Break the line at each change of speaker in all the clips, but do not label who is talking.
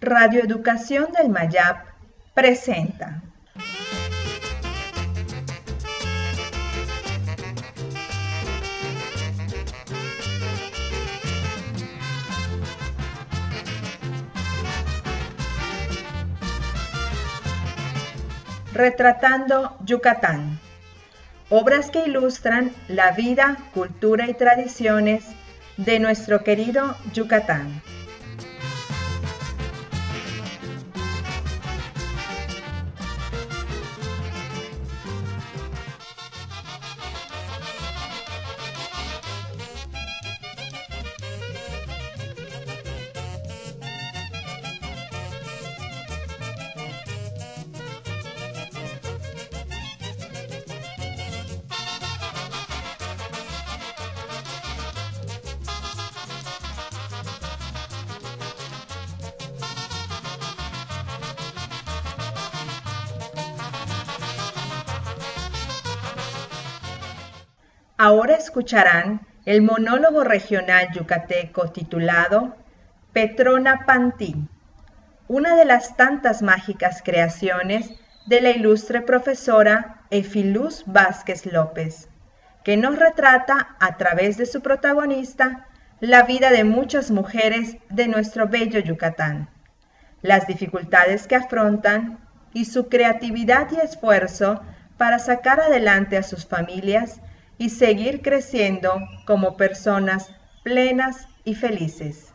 Radio Educación del Mayap presenta. Retratando Yucatán. Obras que ilustran la vida, cultura y tradiciones de nuestro querido Yucatán. Ahora escucharán el monólogo regional yucateco titulado Petrona Pantí, una de las tantas mágicas creaciones de la ilustre profesora Efiluz Vázquez López, que nos retrata a través de su protagonista la vida de muchas mujeres de nuestro bello Yucatán, las dificultades que afrontan y su creatividad y esfuerzo para sacar adelante a sus familias y seguir creciendo como personas plenas y felices.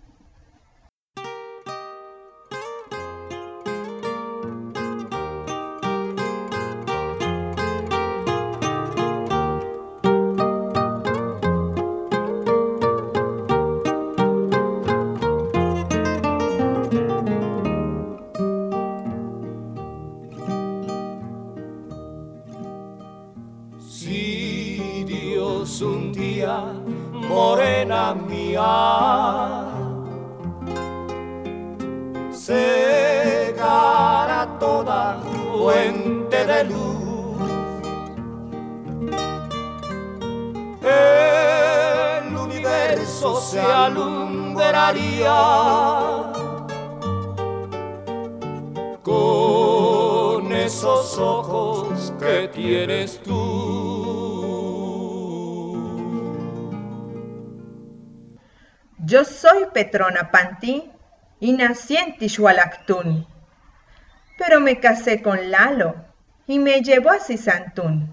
Morena mía, cegará toda fuente de luz. El universo se alumbraría con esos ojos que tienes tú.
Yo soy Petrona Pantí y nací en Tishualactún. Pero me casé con Lalo y me llevó a Cisantún.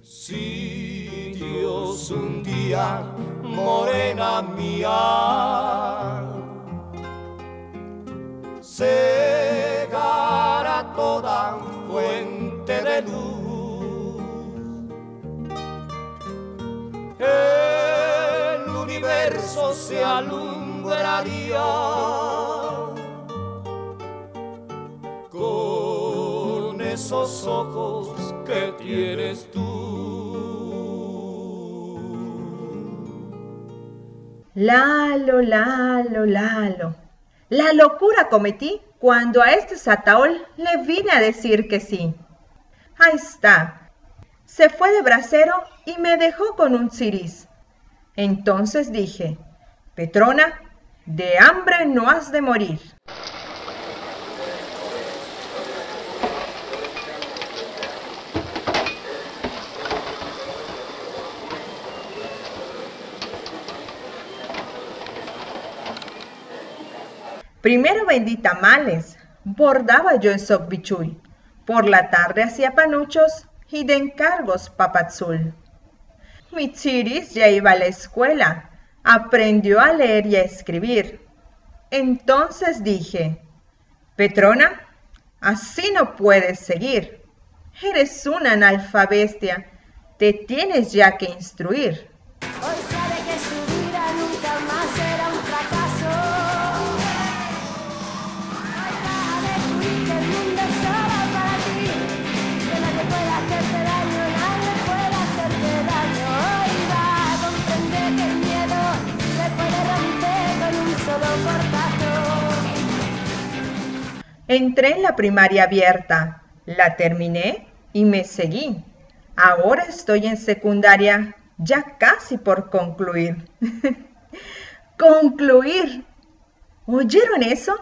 Si Dios un día, morena mía, cegará toda fuente de luz. El universo se alumbraría con esos ojos que tienes tú.
Lalo, Lalo, Lalo. La locura cometí cuando a este Sataol le vine a decir que sí. Ahí está. Se fue de brasero y me dejó con un ciris. Entonces dije, Petrona, de hambre no has de morir. Primero vendí tamales, bordaba yo en Socbichuy. Por la tarde hacía panuchos y de encargos papazul. Mi chiris ya iba a la escuela, aprendió a leer y a escribir. Entonces dije, Petrona, así no puedes seguir. Eres una analfabestia, te tienes ya que instruir. Entré en la primaria abierta, La terminé y me seguí. Ahora estoy en secundaria, ya casi por concluir. concluir. ¿Oyeron eso?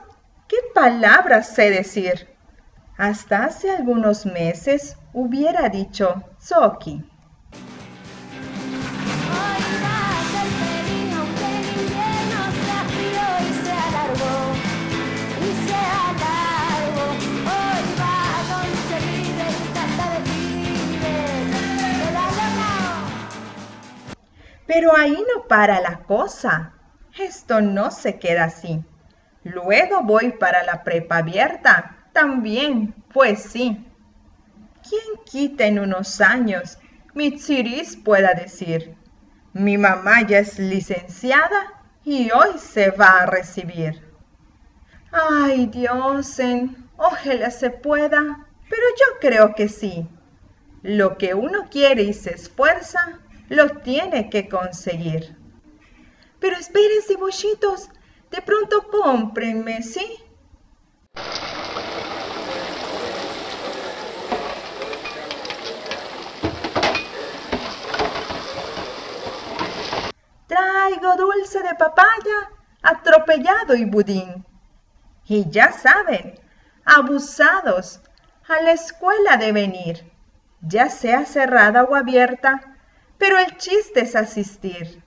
¿Qué palabras sé decir? Hasta hace algunos meses hubiera dicho Soki. Pero ahí no para la cosa. Esto no se queda así. Luego voy para la prepa abierta. También, pues sí. ¿Quién quita en unos años mi pueda decir, mi mamá ya es licenciada y hoy se va a recibir? Ay, Diosen, ojalá se pueda, pero yo creo que sí. Lo que uno quiere y se esfuerza, lo tiene que conseguir. Pero espérense, bollitos, de pronto cómprenme, ¿sí? Traigo dulce de papaya, atropellado y budín. Y ya saben, abusados, a la escuela de venir, ya sea cerrada o abierta, pero el chiste es asistir.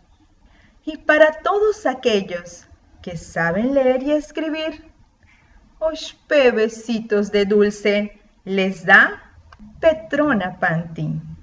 Y para todos aquellos que saben leer y escribir, os pebecitos de dulce les da Petrona Pantin.